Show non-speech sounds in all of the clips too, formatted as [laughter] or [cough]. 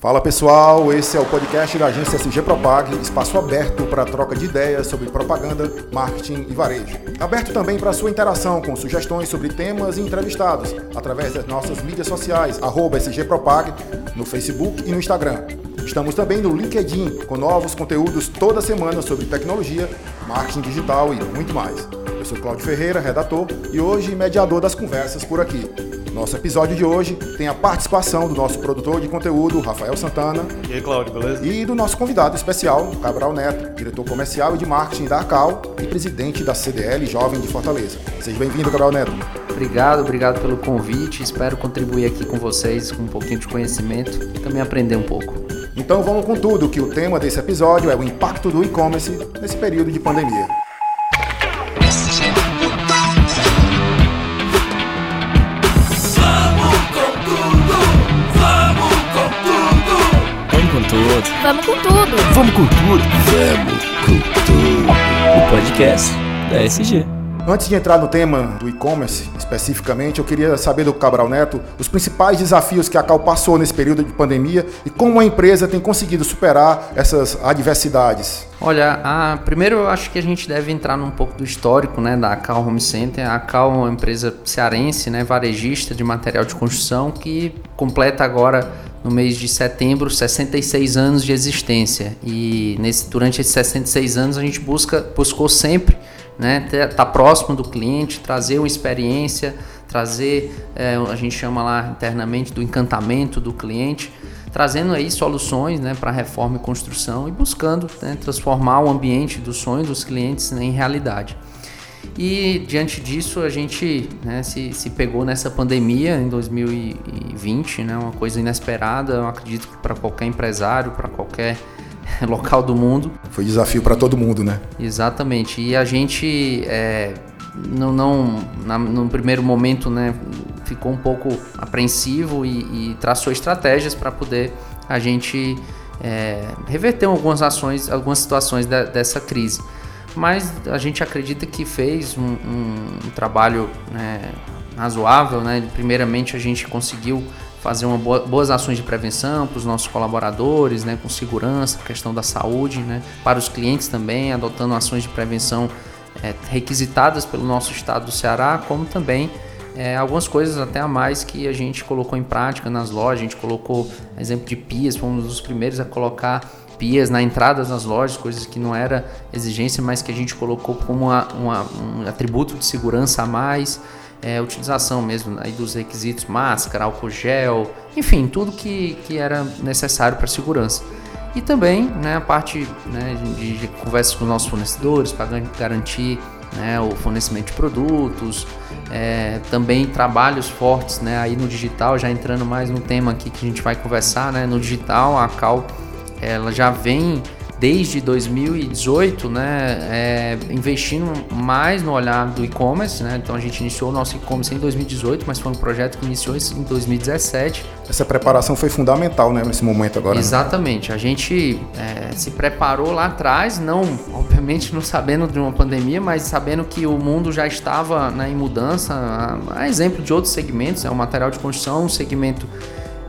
Fala pessoal, esse é o podcast da agência SG Propag, espaço aberto para troca de ideias sobre propaganda, marketing e varejo. Aberto também para sua interação com sugestões sobre temas e entrevistados através das nossas mídias sociais, SGPropag, no Facebook e no Instagram. Estamos também no LinkedIn, com novos conteúdos toda semana sobre tecnologia, marketing digital e muito mais. Eu sou Cláudio Ferreira, redator, e hoje mediador das conversas por aqui. Nosso episódio de hoje tem a participação do nosso produtor de conteúdo, Rafael Santana. E aí, Cláudio, beleza? E do nosso convidado especial, Cabral Neto, diretor comercial e de marketing da ACAL e presidente da CDL Jovem de Fortaleza. Seja bem-vindo, Cabral Neto. Obrigado, obrigado pelo convite. Espero contribuir aqui com vocês com um pouquinho de conhecimento e também aprender um pouco. Então vamos com tudo, que o tema desse episódio é o impacto do e-commerce nesse período de pandemia. Tudo. Vamos com tudo. Vamos com tudo. Vamos com tudo. O podcast da SG. Antes de entrar no tema do e-commerce especificamente, eu queria saber do Cabral Neto os principais desafios que a Cal passou nesse período de pandemia e como a empresa tem conseguido superar essas adversidades. Olha, a, primeiro eu acho que a gente deve entrar num pouco do histórico né, da Cal Home Center. A Cal é uma empresa cearense, né, varejista de material de construção, que completa agora no mês de setembro 66 anos de existência. E nesse, durante esses 66 anos a gente busca, buscou sempre né, estar tá próximo do cliente, trazer uma experiência, trazer, é, a gente chama lá internamente do encantamento do cliente, trazendo aí soluções né, para reforma e construção e buscando né, transformar o ambiente do sonho dos clientes né, em realidade. E diante disso a gente né, se, se pegou nessa pandemia em 2020, né, uma coisa inesperada, eu acredito que para qualquer empresário, para qualquer [laughs] local do mundo. Foi desafio para todo mundo, né? Exatamente. E a gente é, não, não na, no primeiro momento, né, ficou um pouco apreensivo e, e traçou estratégias para poder a gente é, reverter algumas ações, algumas situações da, dessa crise mas a gente acredita que fez um, um, um trabalho né, razoável. Né? Primeiramente, a gente conseguiu fazer uma boa, boas ações de prevenção para os nossos colaboradores, né, com segurança, questão da saúde, né, para os clientes também, adotando ações de prevenção é, requisitadas pelo nosso estado do Ceará, como também é, algumas coisas até a mais que a gente colocou em prática nas lojas. A gente colocou exemplo de pias, fomos um dos primeiros a colocar pias na entrada das lojas, coisas que não era exigência, mas que a gente colocou como uma, uma, um atributo de segurança a mais. É, utilização mesmo aí dos requisitos, máscara, álcool gel, enfim, tudo que, que era necessário para segurança. E também né, a parte né, de, de conversas com os nossos fornecedores para garantir né, o fornecimento de produtos, é, também trabalhos fortes né, aí no digital, já entrando mais no tema aqui que a gente vai conversar, né, no digital, a Cal ela já vem desde 2018, né, é, investindo mais no olhar do e-commerce, né? Então a gente iniciou o nosso e-commerce em 2018, mas foi um projeto que iniciou em 2017. Essa preparação foi fundamental, né, nesse momento agora. Né? Exatamente. Né? A gente é, se preparou lá atrás, não, obviamente, não sabendo de uma pandemia, mas sabendo que o mundo já estava né, em mudança. A, a exemplo de outros segmentos, é o material de construção, um segmento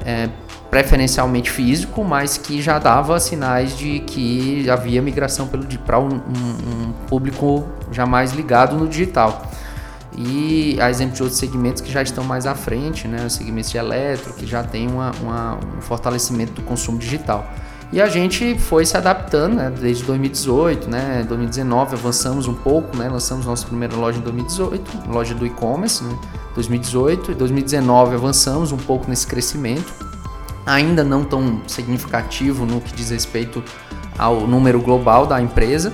é, preferencialmente físico, mas que já dava sinais de que havia migração para um, um, público já mais ligado no digital. E a exemplo de outros segmentos que já estão mais à frente, né, os segmentos de eletro, que já tem uma, uma, um fortalecimento do consumo digital. E a gente foi se adaptando né, desde 2018, né, 2019 avançamos um pouco, né, lançamos nossa primeira loja em 2018, loja do e-commerce, né, 2018 e 2019 avançamos um pouco nesse crescimento ainda não tão significativo no que diz respeito ao número global da empresa.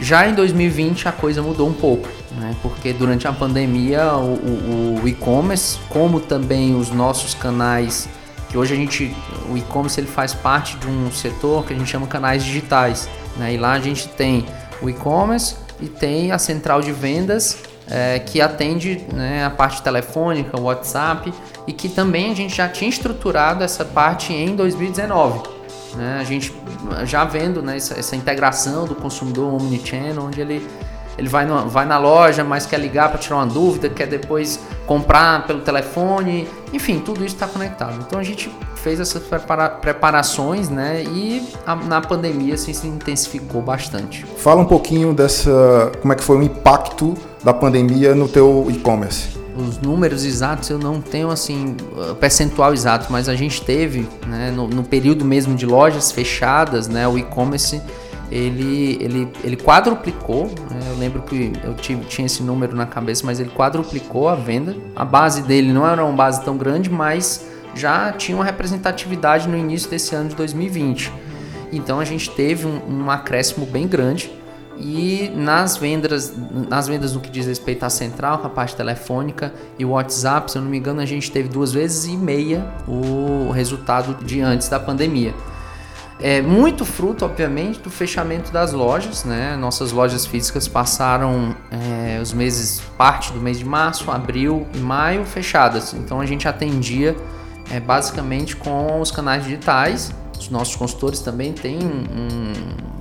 Já em 2020 a coisa mudou um pouco, né? porque durante a pandemia o, o, o e-commerce, como também os nossos canais, que hoje a gente, o e-commerce ele faz parte de um setor que a gente chama canais digitais, né? e lá a gente tem o e-commerce e tem a central de vendas é, que atende né, a parte telefônica, WhatsApp, e que também a gente já tinha estruturado essa parte em 2019. Né? A gente já vendo né, essa, essa, integração do consumidor omnichannel, onde ele, ele vai, vai na loja, mas quer ligar para tirar uma dúvida, quer depois comprar pelo telefone, enfim, tudo isso está conectado. Então a gente fez essas prepara preparações, né? E a, na pandemia assim, se intensificou bastante. Fala um pouquinho dessa, como é que foi o impacto da pandemia no teu e-commerce. Os números exatos eu não tenho assim percentual exato, mas a gente teve, né, no, no período mesmo de lojas fechadas, né, o e-commerce ele, ele, ele quadruplicou. Né? Eu lembro que eu tive, tinha esse número na cabeça, mas ele quadruplicou a venda. A base dele não era uma base tão grande, mas já tinha uma representatividade no início desse ano de 2020. Então a gente teve um, um acréscimo bem grande. E nas vendas, nas vendas no que diz respeito à central, a parte telefônica e o WhatsApp, se eu não me engano, a gente teve duas vezes e meia o resultado de antes da pandemia. É muito fruto, obviamente, do fechamento das lojas, né? Nossas lojas físicas passaram é, os meses, parte do mês de março, abril e maio fechadas. Então a gente atendia é, basicamente com os canais digitais. Os nossos consultores também têm um.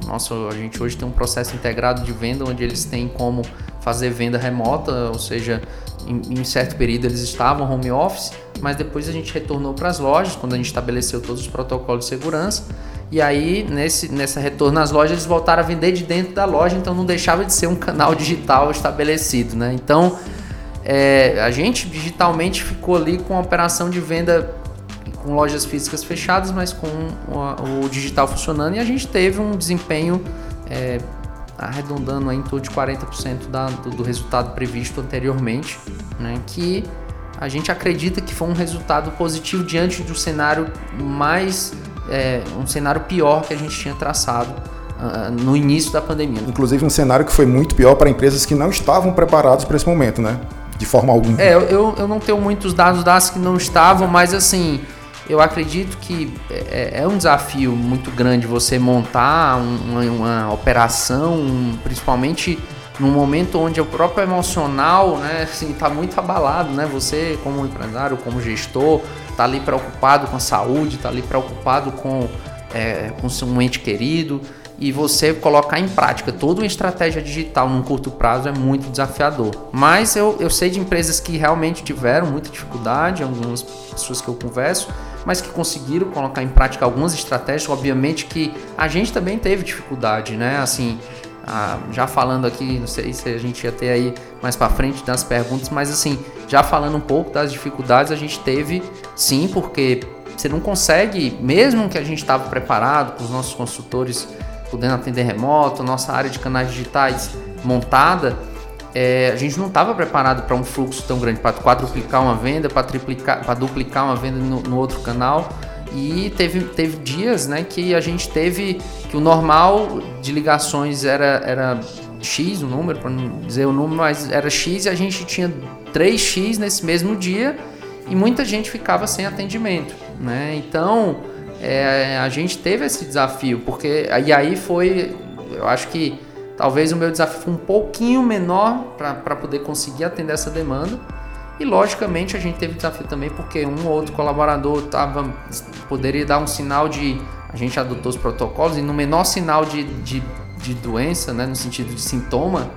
A gente hoje tem um processo integrado de venda onde eles têm como fazer venda remota, ou seja, em, em certo período eles estavam home office, mas depois a gente retornou para as lojas quando a gente estabeleceu todos os protocolos de segurança e aí, nesse, nessa retorno às lojas, eles voltaram a vender de dentro da loja, então não deixava de ser um canal digital estabelecido, né? Então, é, a gente digitalmente ficou ali com a operação de venda com lojas físicas fechadas, mas com o, digital funcionando e a gente teve um desempenho é, arredondando em torno de 40% da, do, do, resultado previsto anteriormente, né? Que a gente acredita que foi um resultado positivo diante do cenário mais é, um cenário pior que a gente tinha traçado uh, no início da pandemia. Inclusive um cenário que foi muito pior para empresas que não estavam preparadas para esse momento, né? De forma alguma. É, eu, eu não tenho muitos dados das que não estavam, mas assim, eu acredito que é, é, é um desafio muito grande você montar uma, uma operação, principalmente num momento onde o próprio emocional, né, assim, tá muito abalado, né? Você como empresário, como gestor, tá ali preocupado com a saúde, tá ali preocupado com é, com um ente querido e você colocar em prática toda uma estratégia digital num curto prazo é muito desafiador. Mas eu, eu sei de empresas que realmente tiveram muita dificuldade, algumas pessoas que eu converso, mas que conseguiram colocar em prática algumas estratégias. Obviamente que a gente também teve dificuldade, né? Assim, ah, já falando aqui, não sei se a gente ia ter aí mais para frente das perguntas, mas assim, já falando um pouco das dificuldades, a gente teve sim, porque você não consegue, mesmo que a gente estava preparado com os nossos consultores podendo atender remoto, nossa área de canais digitais montada, é, a gente não estava preparado para um fluxo tão grande, para quadruplicar uma venda, para triplicar, para duplicar uma venda no, no outro canal. E teve, teve dias né, que a gente teve que o normal de ligações era, era X, o número, para não dizer o número, mas era X e a gente tinha 3X nesse mesmo dia e muita gente ficava sem atendimento. Né? Então é, a gente teve esse desafio, porque e aí foi, eu acho que talvez o meu desafio foi um pouquinho menor para poder conseguir atender essa demanda e logicamente a gente teve desafio também porque um ou outro colaborador tava, poderia dar um sinal de. A gente adotou os protocolos e no menor sinal de, de, de doença, né, no sentido de sintoma,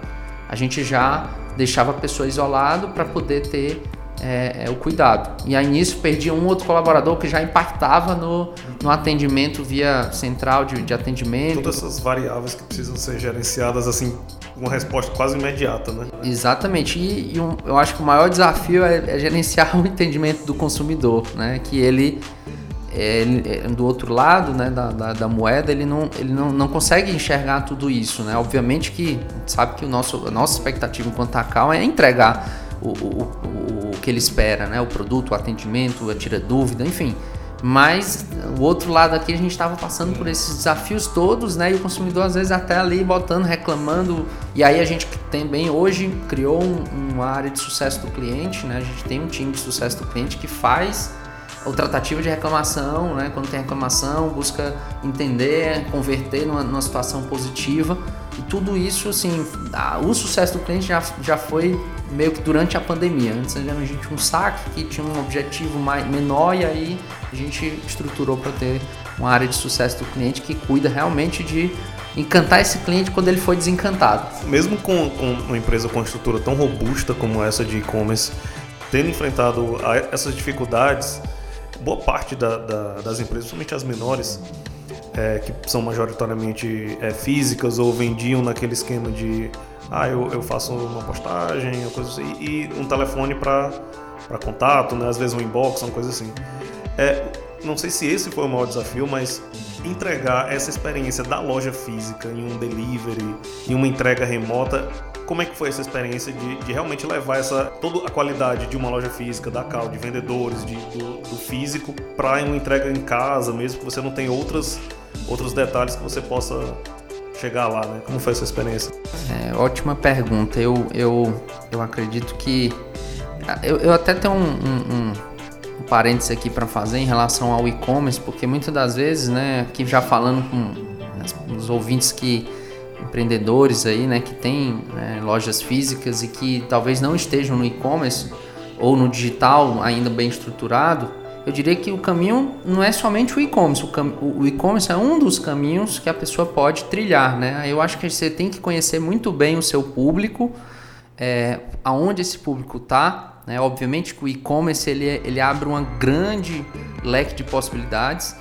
a gente já deixava a pessoa isolado para poder ter é, é, o cuidado. E aí nisso perdia um outro colaborador que já impactava no, no atendimento via central de, de atendimento. Todas essas variáveis que precisam ser gerenciadas assim uma resposta quase imediata, né? Exatamente. E, e um, eu acho que o maior desafio é, é, gerenciar [laughs] o entendimento do consumidor, né? Que ele, ele é, do outro lado né, da, da, da, moeda, ele, não, ele não, não consegue enxergar tudo isso, né? Obviamente que sabe que o nosso, a nossa expectativa enquanto Tacal é entregar o, o, o, que ele espera, né? O produto, o atendimento, a tira dúvida, enfim. Mas o outro lado aqui a gente estava passando por esses desafios todos, né? E o consumidor às vezes até ali botando, reclamando. E aí a gente também hoje criou um, uma área de sucesso do cliente, né? A gente tem um time de sucesso do cliente que faz o tratativo de reclamação, né? Quando tem reclamação, busca entender, converter numa, numa situação positiva. E tudo isso, assim, a, o sucesso do cliente já, já foi meio que durante a pandemia. Antes a gente um saque que tinha um objetivo mais, menor e aí a gente estruturou para ter uma área de sucesso do cliente que cuida realmente de encantar esse cliente quando ele foi desencantado. Mesmo com, com uma empresa com uma estrutura tão robusta como essa de e-commerce, tendo enfrentado essas dificuldades, boa parte da, da, das empresas, principalmente as menores, é, que são majoritariamente é, físicas ou vendiam naquele esquema de ah, eu, eu faço uma postagem, coisa assim, e um telefone para contato, né? às vezes um inbox, uma coisa assim. É, não sei se esse foi o maior desafio, mas entregar essa experiência da loja física em um delivery, em uma entrega remota, como é que foi essa experiência de, de realmente levar essa toda a qualidade de uma loja física, da Cal, de vendedores, de, do, do físico, para uma entrega em casa, mesmo que você não tenha outras, outros detalhes que você possa chegar lá, né? Como foi essa experiência? É, ótima pergunta. Eu, eu, eu acredito que. Eu, eu até tenho um, um, um, um parênteses aqui para fazer em relação ao e-commerce, porque muitas das vezes, né, aqui já falando com os ouvintes que empreendedores aí, né, que têm né, lojas físicas e que talvez não estejam no e-commerce ou no digital ainda bem estruturado, eu diria que o caminho não é somente o e-commerce. O e-commerce é um dos caminhos que a pessoa pode trilhar, né? Eu acho que você tem que conhecer muito bem o seu público, é, aonde esse público está. Né? Obviamente que o e-commerce ele, ele abre uma grande leque de possibilidades,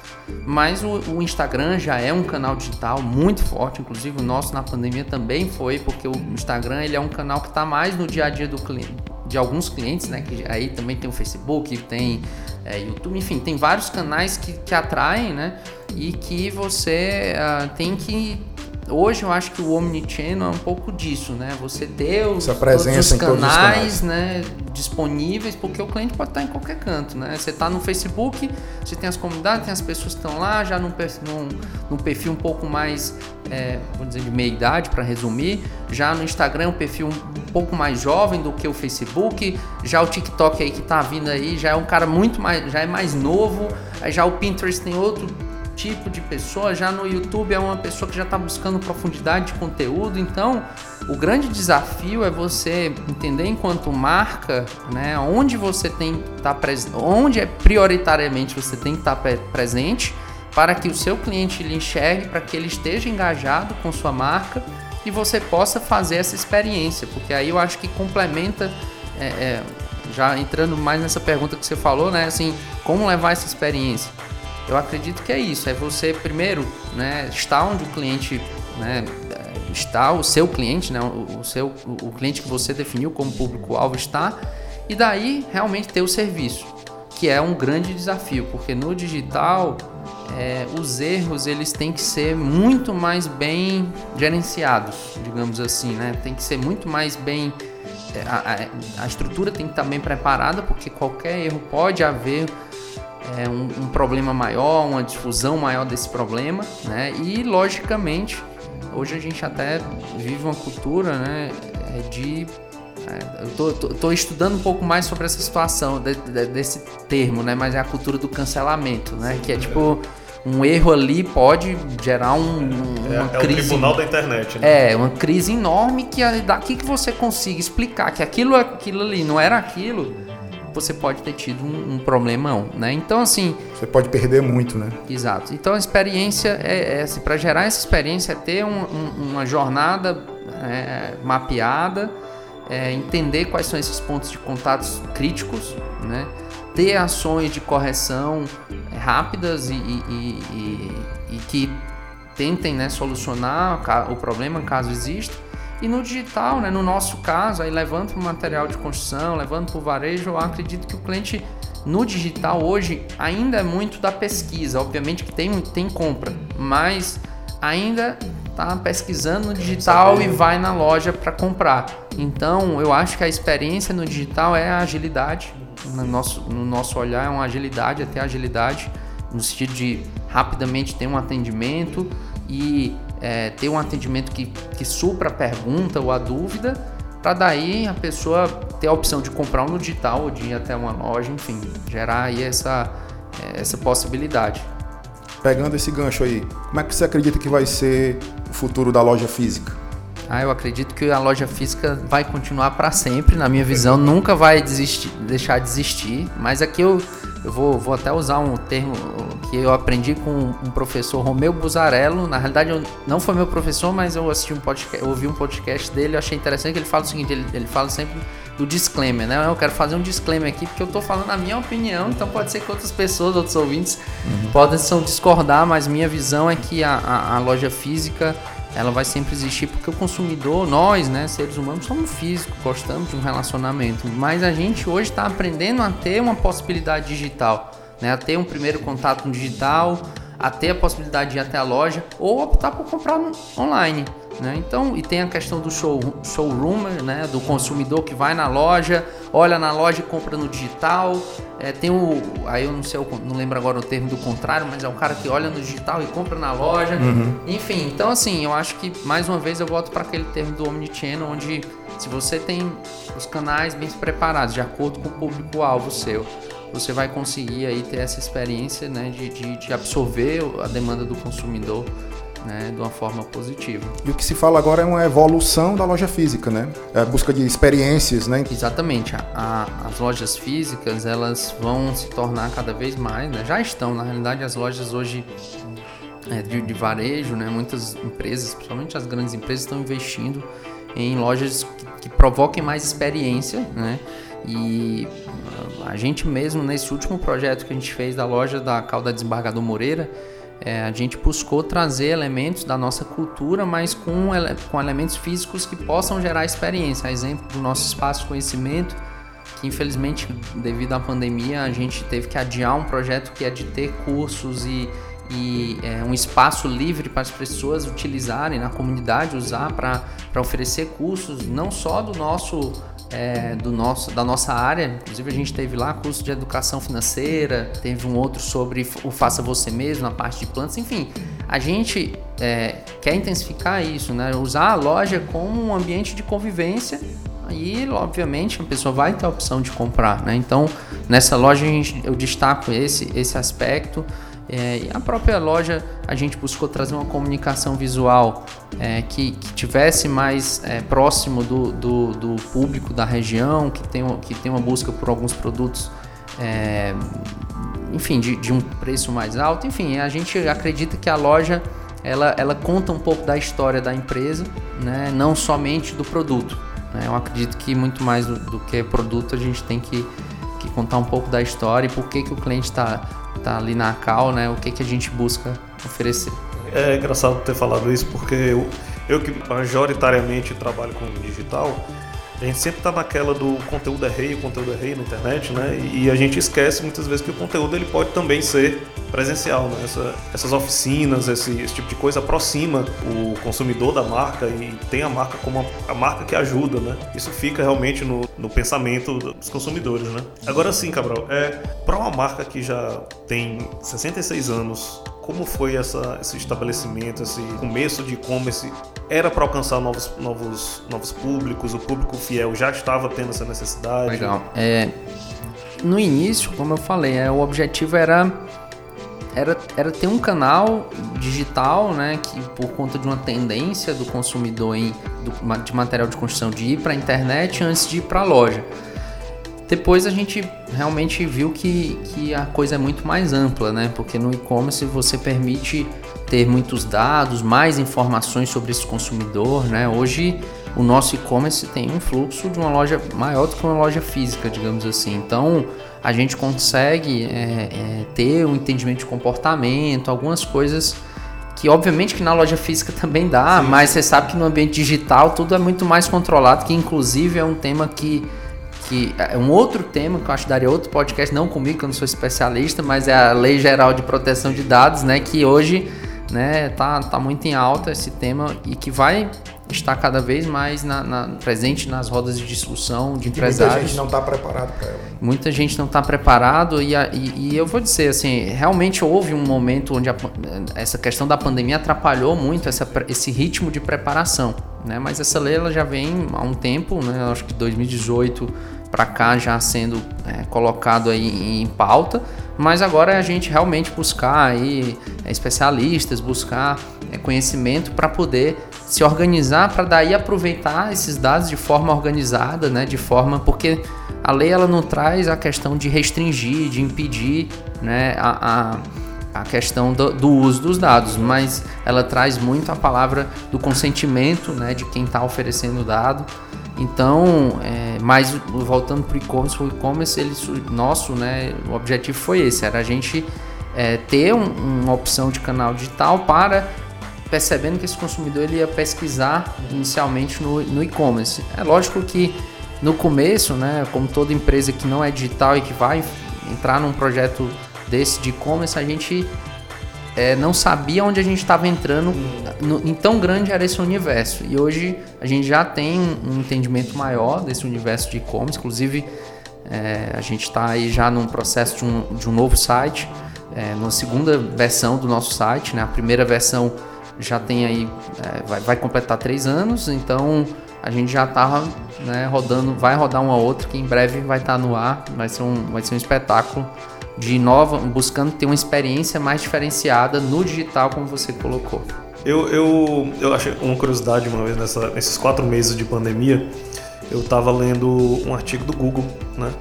mas o, o, Instagram já é um canal digital muito forte, inclusive o nosso na pandemia também foi, porque o Instagram ele é um canal que está mais no dia a dia do cliente, de alguns clientes, né? Que aí também tem o Facebook, tem é, YouTube, enfim, tem vários canais que, que atraem, né? E que você uh, tem que hoje eu acho que o Omnichannel é um pouco disso, né? Você ter os, Essa presença todos os canais, canais, né, disponíveis, porque o cliente pode estar em qualquer canto, né? Você está no Facebook, você tem as comunidades, tem as pessoas que estão lá, já num, num, num perfil um pouco mais, é, vou dizer, de meia idade, para resumir. Já no Instagram, um perfil um pouco mais jovem do que o Facebook. Já o TikTok aí que está vindo aí, já é um cara muito mais, já é mais novo. Aí já o Pinterest tem outro tipo de pessoa. Já no YouTube é uma pessoa que já está buscando profundidade de conteúdo. Então, o grande desafio é você entender enquanto marca, né, onde você tem que estar tá presente, onde é prioritariamente você tem que estar tá presente para que o seu cliente lhe enxergue, para que ele esteja engajado com sua marca e você possa fazer essa experiência, porque aí eu acho que complementa, é, é, já entrando mais nessa pergunta que você falou, né, assim, como levar essa experiência? Eu acredito que é isso, é você primeiro né, estar onde o cliente né, está, o seu cliente, né, o, seu, o cliente que você definiu como público-alvo está, e daí realmente ter o serviço, que é um grande desafio, porque no digital é, os erros eles têm que ser muito mais bem gerenciados, digamos assim, né? Tem que ser muito mais bem é, a, a, a estrutura tem que estar bem preparada, porque qualquer erro pode haver é, um, um, problema maior, uma difusão maior desse problema, né? E logicamente, hoje a gente até vive uma cultura, né, é, de é, eu tô, tô, tô, estudando um pouco mais sobre essa situação de, de, desse termo, né? Mas é a cultura do cancelamento, né? Que é tipo um erro ali pode gerar um, uma é, crise. É o tribunal da internet, né? É, uma crise enorme que daqui que você consiga explicar que aquilo, aquilo ali não era aquilo, você pode ter tido um, um problemão, né? Então, assim... Você pode perder muito, né? Exato. Então, a experiência é, é assim, para gerar essa experiência, é ter um, um, uma jornada é, mapeada, é, entender quais são esses pontos de contatos críticos, né? Ter ações de correção é, rápidas e, e, e, e que tentem né, solucionar o problema caso exista e no digital, né, no nosso caso, aí levando para o material de construção, levando para o varejo, eu acredito que o cliente no digital hoje ainda é muito da pesquisa. Obviamente que tem, tem compra, mas ainda está pesquisando no digital e vai na loja para comprar. Então, eu acho que a experiência no digital é a agilidade. No nosso, no nosso olhar, é uma agilidade, até agilidade, no sentido de rapidamente ter um atendimento e é, ter um atendimento que, que supra a pergunta ou a dúvida, para daí a pessoa ter a opção de comprar no digital ou de ir até uma loja, enfim, gerar aí essa, é, essa possibilidade. Pegando esse gancho aí, como é que você acredita que vai ser o futuro da loja física? Ah, eu acredito que a loja física vai continuar para sempre, na minha visão, nunca vai desistir, deixar de existir. Mas aqui eu, eu vou, vou até usar um termo que eu aprendi com um professor, Romeu Buzarello. Na realidade, eu, não foi meu professor, mas eu assisti um podcast, eu ouvi um podcast dele, eu achei interessante que ele fala o seguinte: ele, ele fala sempre do disclaimer, né? Eu quero fazer um disclaimer aqui porque eu estou falando a minha opinião, então pode ser que outras pessoas, outros ouvintes uhum. possam discordar, mas minha visão é que a, a, a loja física ela vai sempre existir porque o consumidor, nós, né, seres humanos, somos físicos, gostamos de um relacionamento, mas a gente hoje está aprendendo a ter uma possibilidade digital, né, a ter um primeiro contato digital, a ter a possibilidade de ir até a loja ou optar por comprar online. Né? Então, e tem a questão do show, showroom, né? do consumidor que vai na loja, olha na loja e compra no digital. É, tem o, aí eu não sei, não lembro agora o termo do contrário, mas é o cara que olha no digital e compra na loja. Uhum. Enfim, então assim, eu acho que mais uma vez eu volto para aquele termo do omnichannel, onde se você tem os canais bem preparados, de acordo com o público-alvo seu, você vai conseguir aí ter essa experiência né, de, de, de absorver a demanda do consumidor né, de uma forma positiva. E o que se fala agora é uma evolução da loja física, né? É a busca de experiências, né? Exatamente. A, a, as lojas físicas elas vão se tornar cada vez mais, né? já estão na realidade as lojas hoje é, de, de, varejo, né? Muitas empresas, principalmente as grandes empresas, estão investindo em lojas que, que provoquem mais experiência, né? E a gente mesmo, nesse último projeto que a gente fez da loja da Calda Desembargador Moreira, é, a gente buscou trazer elementos da nossa cultura, mas com, com elementos físicos que possam gerar experiência. A exemplo do nosso espaço conhecimento, que infelizmente, devido à pandemia, a gente teve que adiar um projeto que é de ter cursos e, e é, um espaço livre para as pessoas utilizarem na comunidade, usar para oferecer cursos, não só do nosso é, do nosso, da nossa área. Inclusive a gente teve lá curso de educação financeira, teve um outro sobre o faça você mesmo na parte de plantas, enfim. A gente é, quer intensificar isso, né? Usar a loja como um ambiente de convivência e, obviamente, a pessoa vai ter a opção de comprar, né? Então, nessa loja gente, eu destaco esse, esse aspecto. É, e a própria loja a gente buscou trazer uma comunicação visual é, que, que, tivesse mais é, próximo do, do, do, público da região, que tem, que tem uma busca por alguns produtos, é, enfim, de, de, um preço mais alto. Enfim, a gente acredita que a loja ela, ela conta um pouco da história da empresa, né, não somente do produto. Né? Eu acredito que muito mais do, do que produto a gente tem que, que contar um pouco da história e por que, que o cliente está tá ali na cal, né? O que, que a gente busca oferecer. É engraçado ter falado isso porque eu, eu que majoritariamente trabalho com digital, a gente sempre está naquela do conteúdo é rei, o conteúdo é rei na internet, né? E, a gente esquece muitas vezes que o conteúdo ele pode também ser presencial, né? Essa, essas oficinas, esse, esse, tipo de coisa aproxima o consumidor da marca e tem a marca como a, a marca que ajuda, né? Isso fica realmente no, no pensamento dos consumidores, né? Agora sim, Cabral, é para uma marca que já tem 66 anos, como foi essa, esse estabelecimento, esse começo de e-commerce? Era para alcançar novos, novos, novos públicos? O público fiel já estava tendo essa necessidade? Legal. É, no início, como eu falei, é, o objetivo era, era, era ter um canal digital, né, que por conta de uma tendência do consumidor em, do, de material de construção de ir para a internet antes de ir para a loja. Depois a gente realmente viu que, que a coisa é muito mais ampla, né? Porque no e-commerce você permite ter muitos dados, mais informações sobre esse consumidor, né? Hoje o nosso e-commerce tem um fluxo de uma loja maior do que uma loja física, digamos assim. Então a gente consegue é, é, ter um entendimento de comportamento, algumas coisas que obviamente que na loja física também dá, Sim. mas você sabe que no ambiente digital tudo é muito mais controlado, que inclusive é um tema que que é um outro tema que eu acho que daria outro podcast, não comigo, que eu não sou especialista, mas é a Lei Geral de Proteção de Dados, né, que hoje, né, tá, tá muito em alta esse tema e que vai estar cada vez mais na, na, presente nas rodas de discussão de empresários. Muita gente não está preparado para ela. Muita gente não está preparado e, e, e, eu vou dizer assim, realmente houve um momento onde a, essa questão da pandemia atrapalhou muito essa, esse ritmo de preparação, né? Mas essa lei ela já vem há um tempo, né? Acho que 2018 para cá já sendo é, colocado aí em pauta, mas agora é a gente realmente buscar aí é, especialistas, buscar é, conhecimento para poder se organizar para daí aproveitar esses dados de forma organizada, né, de forma porque a lei ela não traz a questão de restringir, de impedir, né, a, a, a questão do, do, uso dos dados, mas ela traz muito a palavra do consentimento, né, de quem está oferecendo o dado. Então, é, mas voltando para o e-commerce, o e-commerce, ele, nosso, né, o objetivo foi esse, era a gente é, ter um, uma opção de canal digital para percebendo que esse consumidor ele ia pesquisar inicialmente no, no e-commerce. É lógico que no começo, né, como toda empresa que não é digital e que vai entrar num projeto desse de e-commerce, a gente é, não sabia onde a gente estava entrando, no, em tão grande era esse universo. E hoje a gente já tem um entendimento maior desse universo de e-commerce, inclusive é, a gente está aí já num processo de um, de um novo site, é, numa segunda versão do nosso site. Né? A primeira versão já tem aí, é, vai, vai, completar três anos, então a gente já estava né, rodando, vai rodar uma outra que em breve vai estar tá no ar, vai ser um, vai ser um espetáculo de nova, buscando ter uma experiência mais diferenciada no digital, como você colocou. Eu, eu, eu achei uma curiosidade uma vez nessa, nesses quatro meses de pandemia, eu estava lendo um artigo do Google, né?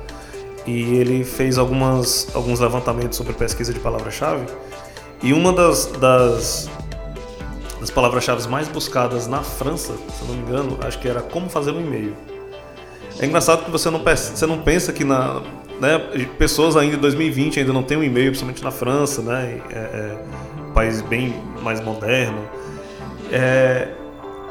E ele fez algumas, alguns levantamentos sobre pesquisa de palavra-chave. E uma das, das, das palavras-chave mais buscadas na França, se não me engano, acho que era como fazer um e-mail. É engraçado que você não, você não pensa que na, né, pessoas ainda em 2020 ainda não têm um e-mail, principalmente na França, né, é, é, um país bem mais moderno. É,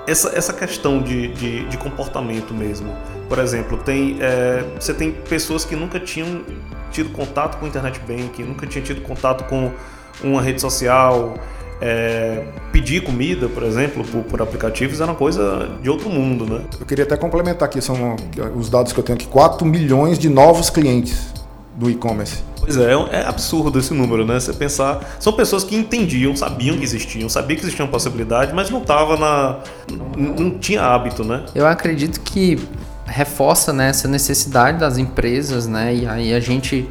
essa, essa questão de, de, de, comportamento mesmo. Por exemplo, tem, é, você tem pessoas que nunca tinham tido contato com internet banking, nunca tinham tido contato com uma rede social, é, pedir comida, por exemplo, por, por, aplicativos era uma coisa de outro mundo, né? Eu queria até complementar aqui, são os dados que eu tenho aqui, 4 milhões de novos clientes do e-commerce. Pois é, é absurdo esse número, né? Você pensar, são pessoas que entendiam, sabiam que existiam, sabiam que existia uma possibilidade, mas não tava na não tinha hábito, né? Eu acredito que reforça né, essa necessidade das empresas, né? E aí a gente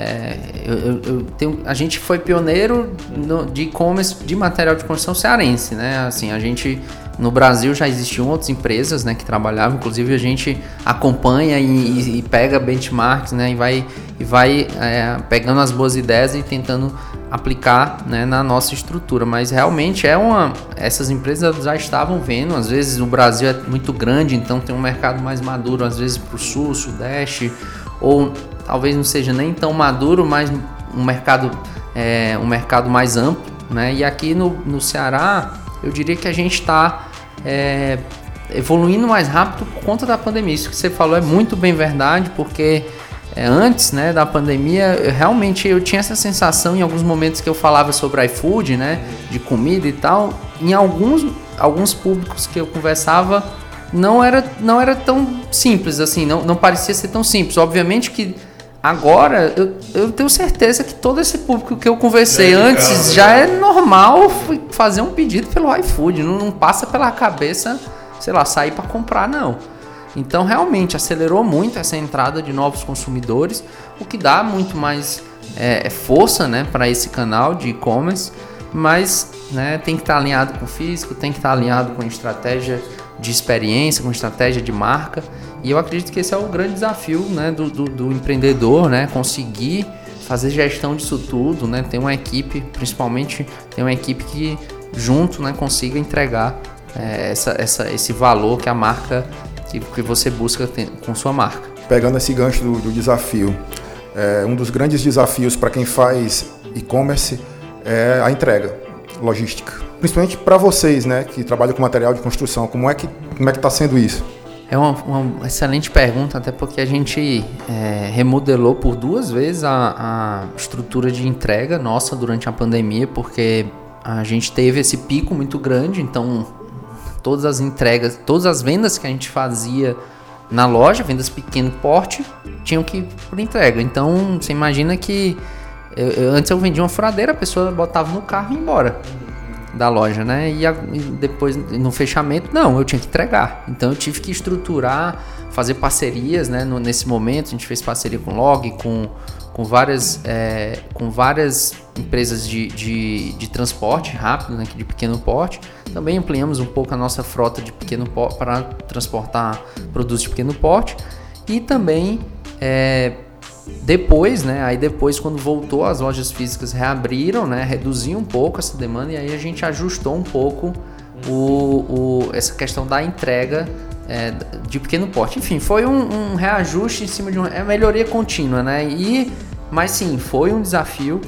é, eu, eu, eu tenho, a gente foi pioneiro no, de e-commerce de material de construção cearense, né? Assim, a gente no Brasil já existiam outras empresas, né, que trabalhavam. Inclusive a gente acompanha e, e, e pega benchmarks, né, e vai e vai é, pegando as boas ideias e tentando aplicar, né, na nossa estrutura. Mas realmente é uma, essas empresas já estavam vendo. Às vezes o Brasil é muito grande, então tem um mercado mais maduro, às vezes para o sul, sudeste ou talvez não seja nem tão maduro, mas um mercado, é, um mercado mais amplo. Né? E aqui no, no Ceará, eu diria que a gente está é, evoluindo mais rápido por conta da pandemia. Isso que você falou é muito bem verdade, porque é, antes né, da pandemia, eu, realmente eu tinha essa sensação em alguns momentos que eu falava sobre iFood, né, de comida e tal, em alguns, alguns públicos que eu conversava, não era, não era tão simples assim, não, não parecia ser tão simples. Obviamente que agora eu, eu tenho certeza que todo esse público que eu conversei é antes já é normal fazer um pedido pelo iFood, não, não passa pela cabeça, sei lá, sair para comprar, não. Então realmente acelerou muito essa entrada de novos consumidores, o que dá muito mais é, força né, para esse canal de e-commerce, mas né, tem que estar tá alinhado com o físico, tem que estar tá alinhado com a estratégia de experiência, com estratégia de marca. E eu acredito que esse é o grande desafio né, do, do, do empreendedor, né, conseguir fazer gestão disso tudo, né, ter uma equipe, principalmente ter uma equipe que junto né, consiga entregar é, essa, essa, esse valor que a marca, que, que você busca com sua marca. Pegando esse gancho do, do desafio, é, um dos grandes desafios para quem faz e-commerce é a entrega, logística principalmente para vocês, né, que trabalham com material de construção, como é que como é que está sendo isso? É uma, uma, excelente pergunta, até porque a gente é, remodelou por duas vezes a, a, estrutura de entrega nossa durante a pandemia, porque a gente teve esse pico muito grande, então todas as entregas, todas as vendas que a gente fazia na loja, vendas pequeno porte, tinham que ir por entrega. Então você imagina que eu, eu, antes eu vendia uma furadeira, a pessoa botava no carro e ia embora da loja, né? E, a, e, depois no fechamento, não, eu tinha que entregar. Então eu tive que estruturar, fazer parcerias, né? No, nesse momento a gente fez parceria com Log, com, com várias é, com várias empresas de, de, de transporte rápido, né? De pequeno porte. Também ampliamos um pouco a nossa frota de pequeno porte para transportar produtos de pequeno porte e também é, depois, né? Aí depois, quando voltou, as lojas físicas reabriram, né? Reduziu um pouco essa demanda e aí a gente ajustou um pouco o, o essa questão da entrega é, de pequeno porte. Enfim, foi um, um, reajuste em cima de uma é melhoria contínua, né? E, mas sim, foi um desafio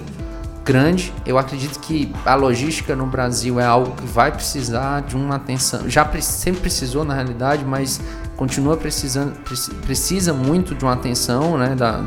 grande. Eu acredito que a logística no Brasil é algo que vai precisar de uma atenção. Já sempre precisou na realidade, mas continua precisando, precisa muito de uma atenção, né? Da,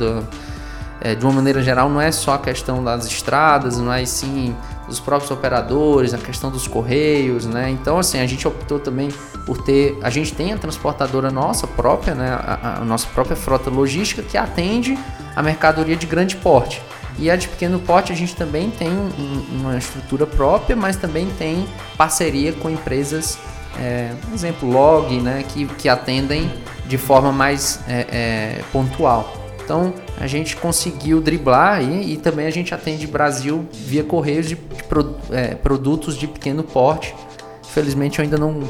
é, de uma maneira geral, não é só a questão das estradas, não é sim dos próprios operadores, a questão dos correios, né? Então, assim, a gente optou também por ter, a gente tem a transportadora nossa própria, né? A, a nossa própria frota logística que atende a mercadoria de grande porte. E a de pequeno porte a gente também tem um, uma estrutura própria, mas também tem parceria com empresas, é, por exemplo, log, né? Que, que atendem de forma mais é, é, pontual. Então a gente conseguiu driblar e, e também a gente atende Brasil via correios de, de pro, é, produtos de pequeno porte. Infelizmente eu ainda não,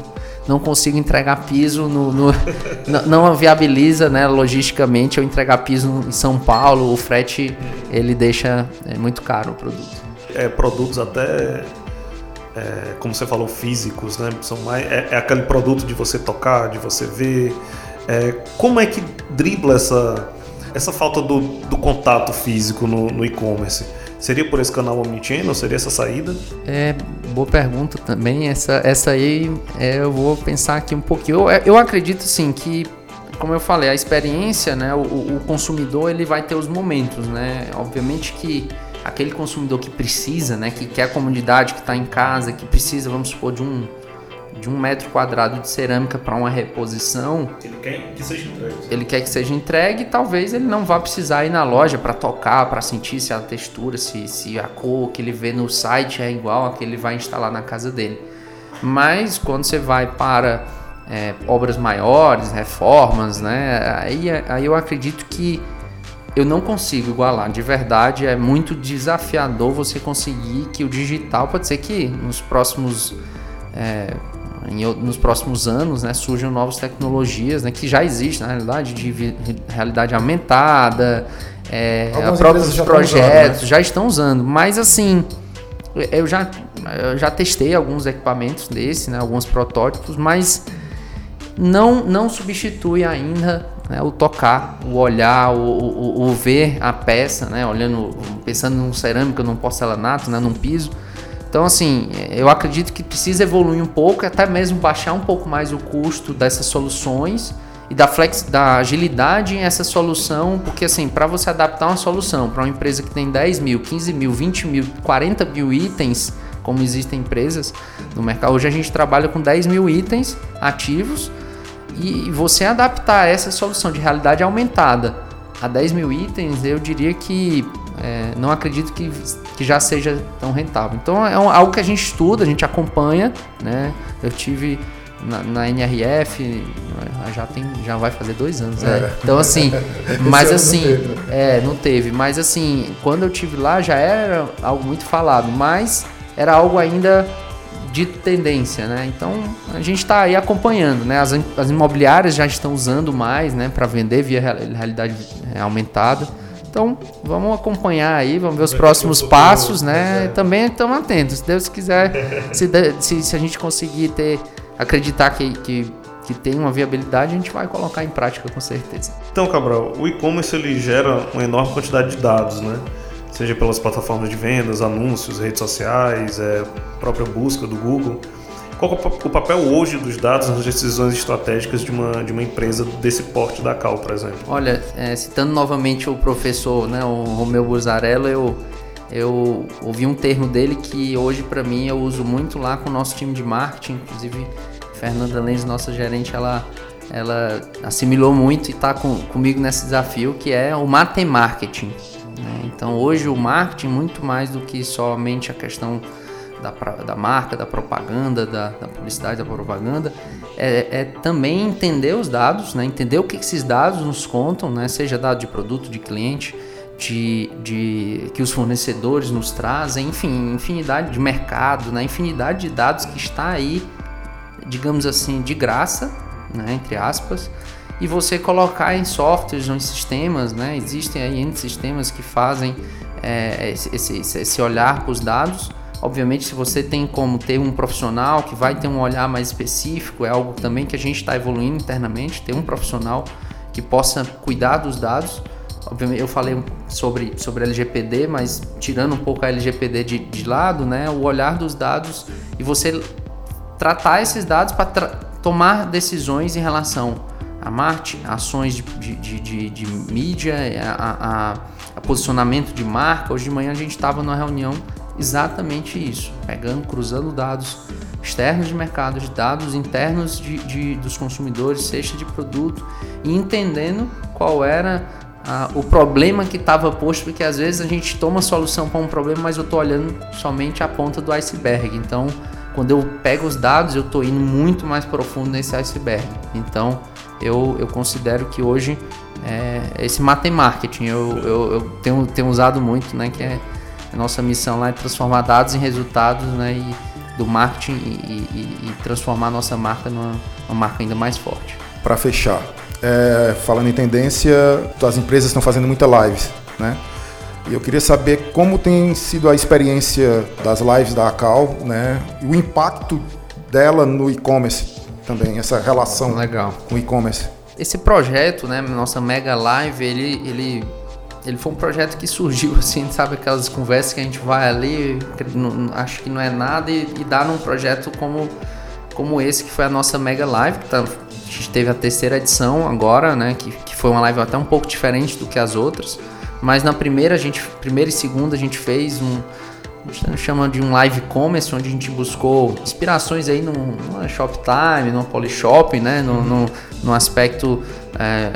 não consigo entregar piso no, no [laughs] não, viabiliza, né, logisticamente eu entregar piso em São Paulo, o frete ele deixa é, muito caro o produto. É, produtos até é, como você falou físicos, né, são mais é, é aquele produto de você tocar, de você ver. É, como é que dribla essa essa falta do, do contato físico no, no e-commerce, seria por esse canal omnichannel? Seria essa saída? É, boa pergunta também. Essa, essa aí é, eu vou pensar aqui um pouquinho. Eu, eu acredito sim que como eu falei, a experiência, né, o, o, consumidor ele vai ter os momentos, né? Obviamente que aquele consumidor que precisa, né, que quer a comunidade, que está em casa, que precisa, vamos supor, de um de um metro quadrado de cerâmica para uma reposição, ele quer que seja entregue. Ele quer que seja entregue e talvez ele não vá precisar ir na loja para tocar, para sentir se a textura, se, se a cor que ele vê no site é igual a que ele vai instalar na casa dele. Mas quando você vai para é, obras maiores, reformas, né, aí, aí eu acredito que eu não consigo igualar. De verdade, é muito desafiador você conseguir que o digital, pode ser que nos próximos é, em, nos próximos anos né, surjam novas tecnologias né, que já existem, na realidade, de realidade aumentada, é, próprios já projetos usando, né? já estão usando. Mas assim, eu já, eu já testei alguns equipamentos desse, né, alguns protótipos, mas não, não substitui ainda né, o tocar, o olhar, o, o, o, ver a peça, né, olhando, pensando num cerâmica, num porcelanato, né, num piso. Então, assim, eu acredito que precisa evoluir um pouco, até mesmo baixar um pouco mais o custo dessas soluções e da, flex, da agilidade em essa solução, porque, assim, para você adaptar uma solução para uma empresa que tem 10 mil, 15 mil, 20 mil, 40 mil itens, como existem empresas no mercado, hoje a gente trabalha com 10 mil itens ativos e você adaptar essa solução de realidade aumentada a 10 mil itens, eu diria que é, não acredito que, que já seja tão rentável. Então é um, algo que a gente estuda, a gente acompanha, né? Eu tive na, na NRF, já tem, já vai fazer dois anos, é. é. Então assim, [laughs] mas assim, não teve, né? é, não teve. Mas assim, quando eu tive lá já era algo muito falado, mas era algo ainda de tendência, né? Então a gente está aí acompanhando, né? As, as imobiliárias já estão usando mais, né? Para vender via realidade aumentada. Então, vamos acompanhar aí, vamos ver os próximos passos, né? Também estamos atentos. Se Deus quiser, se, se, se, a gente conseguir ter, acreditar que, que, que tem uma viabilidade, a gente vai colocar em prática com certeza. Então, Cabral, o e-commerce ele gera uma enorme quantidade de dados, né? Seja pelas plataformas de vendas, anúncios, redes sociais, é, própria busca do Google. Qual é o papel hoje dos dados nas decisões estratégicas de uma, de uma empresa desse porte da Cal, por exemplo? Olha, é, citando novamente o professor, né, o Romeu Burzarello, eu, eu ouvi um termo dele que hoje para mim eu uso muito lá com o nosso time de marketing, inclusive Fernanda Lenz, nossa gerente, ela, ela assimilou muito e está com, comigo nesse desafio que é o matemarketing. Né? Então hoje o marketing muito mais do que somente a questão da, da marca, da propaganda, da, da, publicidade, da propaganda, é, é, também entender os dados, né? entender o que esses dados nos contam, né? seja dado de produto, de cliente, de, de que os fornecedores nos trazem, enfim, infinidade de mercado, né? infinidade de dados que está aí, digamos assim, de graça, né? entre aspas, e você colocar em softwares em sistemas, né? existem aí N sistemas que fazem é, esse, esse, esse olhar para os dados Obviamente, se você tem como ter um profissional que vai ter um olhar mais específico, é algo também que a gente está evoluindo internamente, ter um profissional que possa cuidar dos dados. Obviamente, eu falei sobre, sobre LGPD, mas tirando um pouco a LGPD de, de lado, né, o olhar dos dados e você tratar esses dados para tomar decisões em relação a marketing, ações de, de, de, de mídia, a, a, a, posicionamento de marca. Hoje de manhã a gente estava numa reunião exatamente isso, pegando, cruzando dados externos de mercado, de dados internos de, dos consumidores, cesta de produto, e entendendo qual era o problema que estava posto, porque às vezes a gente toma solução para um problema, mas eu estou olhando somente a ponta do iceberg. Então, quando eu pego os dados, eu estou indo muito mais profundo nesse iceberg. Então, eu, eu considero que hoje é, esse marketing eu, eu, eu, tenho, tenho usado muito, né? Que é a nossa missão lá é transformar dados em resultados, né? E, do marketing e, e, e transformar a nossa marca numa, numa marca ainda mais forte. Para fechar, é, falando em tendência, as empresas estão fazendo muita lives, né? E eu queria saber como tem sido a experiência das lives da Acal, né? E o impacto dela no e-commerce também, essa relação Legal. com o e-commerce. Esse projeto, né, nossa Mega Live, ele, ele, ele foi um projeto que surgiu [laughs] assim, sabe aquelas conversas que a gente vai ali, acho que não é nada e, e dá num projeto como como esse que foi a nossa Mega Live, que tá, a gente teve a terceira edição agora, né, que, que foi uma live até um pouco diferente do que as outras, mas na primeira a gente, primeira e segunda a gente fez um chama de um live commerce, onde a gente buscou inspirações aí no, no Shoptime, no Polishop, né? No, no, no aspecto é,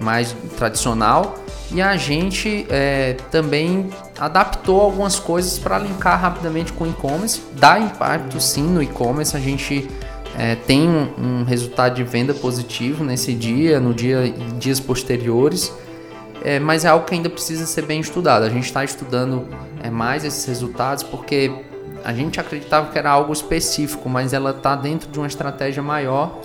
mais tradicional. E a gente é, também adaptou algumas coisas para linkar rapidamente com o e-commerce. Dá impacto sim no e-commerce. A gente é, tem um, um, resultado de venda positivo nesse dia, no dia dias posteriores é, mas é algo que ainda precisa ser bem estudado. A gente está estudando é, mais esses resultados porque a gente acreditava que era algo específico, mas ela está dentro de uma estratégia maior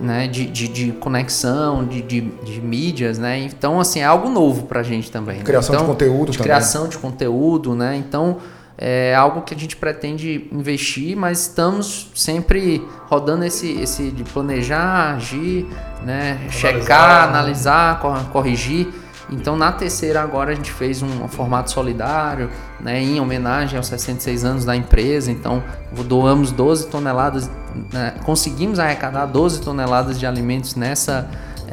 né, de, de, de conexão, de, de, de, mídias, né? Então, assim, é algo novo para a gente também. Né? Criação então, de conteúdo de também. Criação de conteúdo, né? Então, é algo que a gente pretende investir, mas estamos sempre rodando esse, esse de planejar, agir, né? Analisar. Checar, analisar, corrigir. Então na terceira agora a gente fez um, formato solidário, né, em homenagem aos 66 anos da empresa. Então doamos 12 toneladas, né, conseguimos arrecadar 12 toneladas de alimentos nessa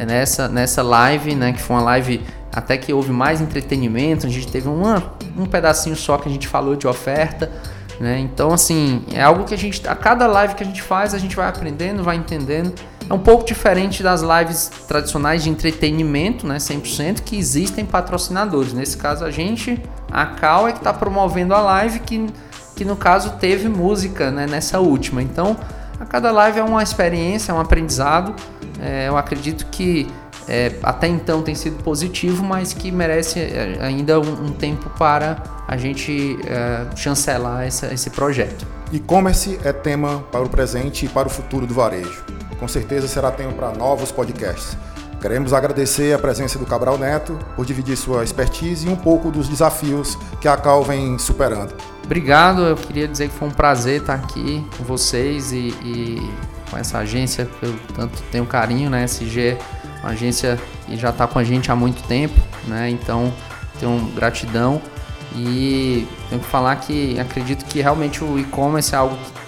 nessa nessa live, né, que foi uma live até que houve mais entretenimento. A gente teve uma, um pedacinho só que a gente falou de oferta. Né? Então, assim, é algo que a gente, a cada live que a gente faz, a gente vai aprendendo, vai entendendo é um pouco diferente das lives tradicionais de entretenimento, né, 100%, que existem patrocinadores. Nesse caso, a gente, a Cal é que está promovendo a live, que, que no caso teve música né, nessa última. Então, a cada live é uma experiência, é um aprendizado. É, eu acredito que é, até então tem sido positivo, mas que merece é, ainda um, um tempo para a gente é, chancelar essa, esse projeto. E-commerce é tema para o presente e para o futuro do varejo com certeza será tempo para novos podcasts. Queremos agradecer a presença do Cabral Neto por dividir sua expertise e um pouco dos desafios que a Cal vem superando. Obrigado, eu queria dizer que foi um prazer estar aqui com vocês e, e com essa agência que eu tanto tenho carinho, né? SG, uma agência que já está com a gente há muito tempo, né? Então tenho gratidão e tenho que falar que acredito que realmente o e-commerce é algo é,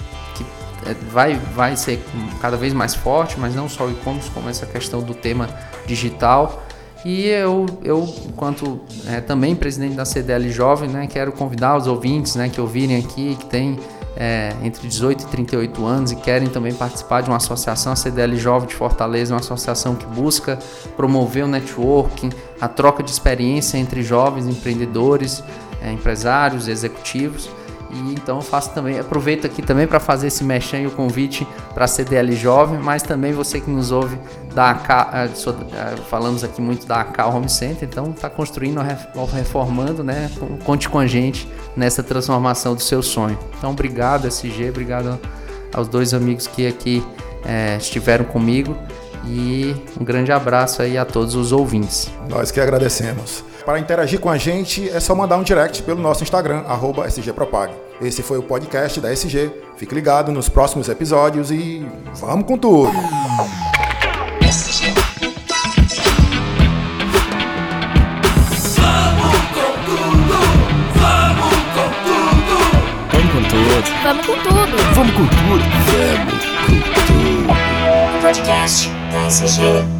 vai, vai ser cada vez mais forte, mas não só o e-commerce, como essa questão do tema digital. E eu, eu enquanto é, também presidente da CDL Jovem, né, quero convidar os ouvintes né, que ouvirem aqui, que têm é, entre 18 e 38 anos e querem também participar de uma associação, a CDL Jovem de Fortaleza, uma associação que busca promover o networking, a troca de experiência entre jovens empreendedores, é, empresários, executivos. E então eu faço também, aproveito aqui também para fazer esse mexão e o convite para a CDL Jovem, mas também você que nos ouve da AK, eh, eh, falamos aqui muito da AK Home Center, então está construindo ou reformando, né? Conte com a gente nessa transformação do seu sonho. Então obrigado SG, obrigado aos dois amigos que aqui é, estiveram comigo e um grande abraço aí a todos os ouvintes. Nós que agradecemos. Para interagir com a gente é só mandar um direct pelo nosso Instagram, SGPropag. Esse foi o podcast da SG. Fique ligado nos próximos episódios e vamos com tudo! Vamos com tudo. Vamos com tudo. Vamos com tudo. Vamos com tudo. Podcast da SG.